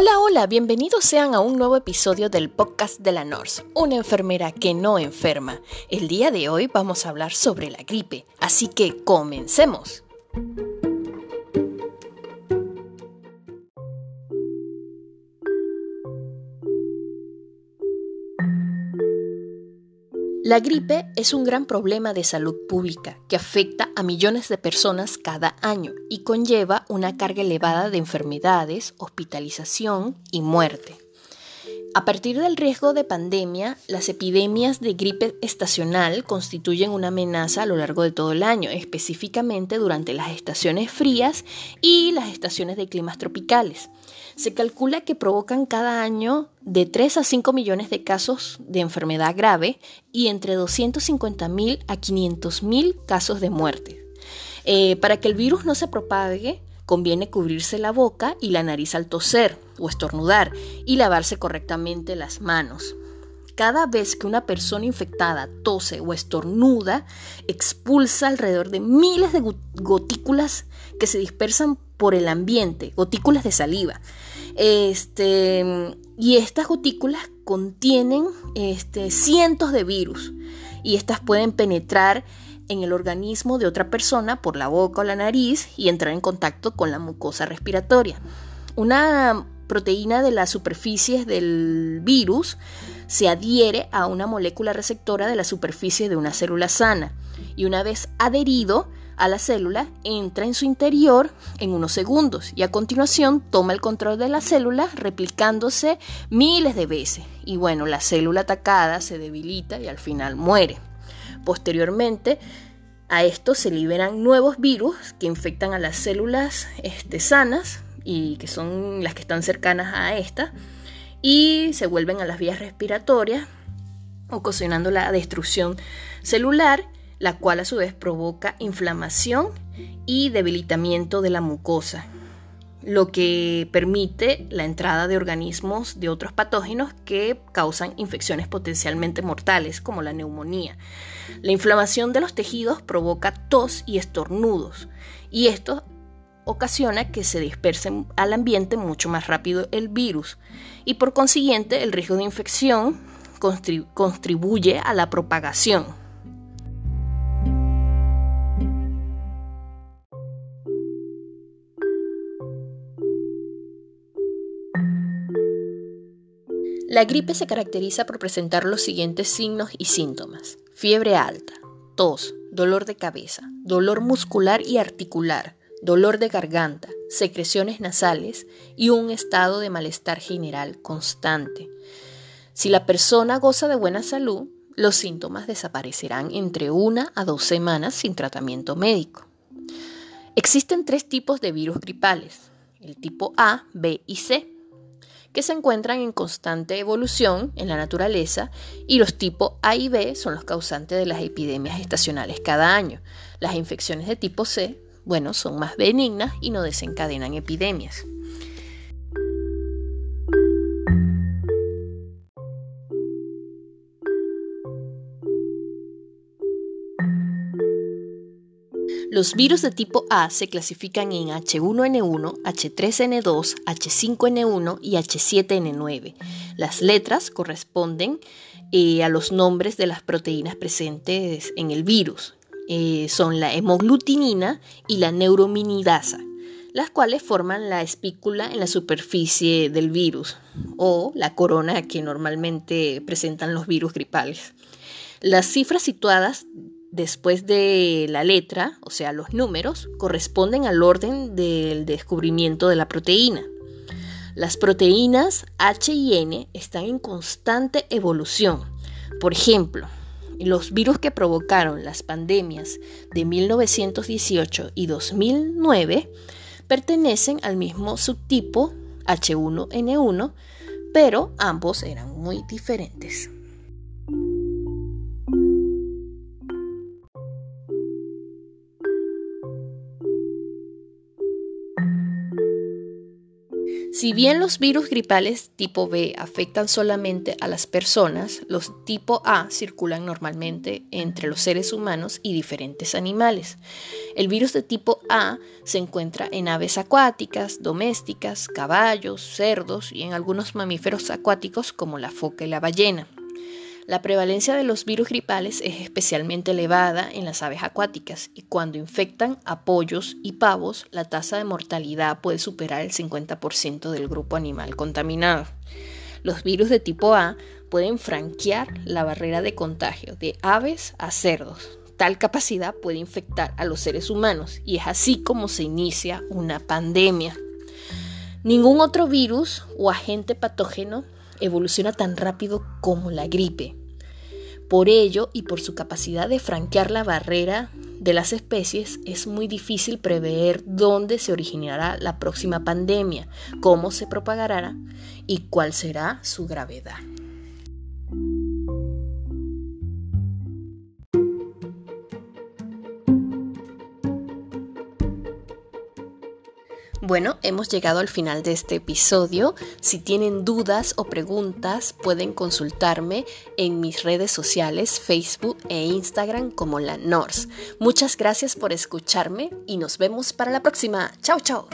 Hola, hola, bienvenidos sean a un nuevo episodio del podcast de la NORS, una enfermera que no enferma. El día de hoy vamos a hablar sobre la gripe, así que comencemos. La gripe es un gran problema de salud pública que afecta a millones de personas cada año y conlleva una carga elevada de enfermedades, hospitalización y muerte. A partir del riesgo de pandemia, las epidemias de gripe estacional constituyen una amenaza a lo largo de todo el año, específicamente durante las estaciones frías y las estaciones de climas tropicales. Se calcula que provocan cada año de 3 a 5 millones de casos de enfermedad grave y entre 250.000 a 500.000 casos de muerte. Eh, para que el virus no se propague, conviene cubrirse la boca y la nariz al toser o estornudar y lavarse correctamente las manos. Cada vez que una persona infectada tose o estornuda, expulsa alrededor de miles de gotículas que se dispersan por el ambiente, gotículas de saliva. Este, y estas gotículas contienen este, cientos de virus y estas pueden penetrar en el organismo de otra persona por la boca o la nariz y entrar en contacto con la mucosa respiratoria. Una proteína de las superficies del virus se adhiere a una molécula receptora de la superficie de una célula sana y una vez adherido a la célula, entra en su interior en unos segundos y a continuación toma el control de la célula replicándose miles de veces. Y bueno, la célula atacada se debilita y al final muere. Posteriormente, a esto se liberan nuevos virus que infectan a las células este, sanas y que son las que están cercanas a esta y se vuelven a las vías respiratorias ocasionando la destrucción celular la cual a su vez provoca inflamación y debilitamiento de la mucosa, lo que permite la entrada de organismos de otros patógenos que causan infecciones potencialmente mortales, como la neumonía. La inflamación de los tejidos provoca tos y estornudos, y esto ocasiona que se disperse al ambiente mucho más rápido el virus, y por consiguiente el riesgo de infección contribuye a la propagación. La gripe se caracteriza por presentar los siguientes signos y síntomas. Fiebre alta, tos, dolor de cabeza, dolor muscular y articular, dolor de garganta, secreciones nasales y un estado de malestar general constante. Si la persona goza de buena salud, los síntomas desaparecerán entre una a dos semanas sin tratamiento médico. Existen tres tipos de virus gripales, el tipo A, B y C que se encuentran en constante evolución en la naturaleza y los tipos A y B son los causantes de las epidemias estacionales cada año. Las infecciones de tipo C, bueno, son más benignas y no desencadenan epidemias. Los virus de tipo A se clasifican en H1N1, H3N2, H5N1 y H7N9. Las letras corresponden eh, a los nombres de las proteínas presentes en el virus. Eh, son la hemoglutinina y la neurominidasa, las cuales forman la espícula en la superficie del virus o la corona que normalmente presentan los virus gripales. Las cifras situadas después de la letra, o sea, los números, corresponden al orden del descubrimiento de la proteína. Las proteínas H y N están en constante evolución. Por ejemplo, los virus que provocaron las pandemias de 1918 y 2009 pertenecen al mismo subtipo H1N1, pero ambos eran muy diferentes. Si bien los virus gripales tipo B afectan solamente a las personas, los tipo A circulan normalmente entre los seres humanos y diferentes animales. El virus de tipo A se encuentra en aves acuáticas, domésticas, caballos, cerdos y en algunos mamíferos acuáticos como la foca y la ballena. La prevalencia de los virus gripales es especialmente elevada en las aves acuáticas y cuando infectan a pollos y pavos, la tasa de mortalidad puede superar el 50% del grupo animal contaminado. Los virus de tipo A pueden franquear la barrera de contagio de aves a cerdos. Tal capacidad puede infectar a los seres humanos y es así como se inicia una pandemia. Ningún otro virus o agente patógeno evoluciona tan rápido como la gripe. Por ello y por su capacidad de franquear la barrera de las especies, es muy difícil prever dónde se originará la próxima pandemia, cómo se propagará y cuál será su gravedad. Bueno, hemos llegado al final de este episodio. Si tienen dudas o preguntas, pueden consultarme en mis redes sociales, Facebook e Instagram como la NORS. Muchas gracias por escucharme y nos vemos para la próxima. Chao, chao.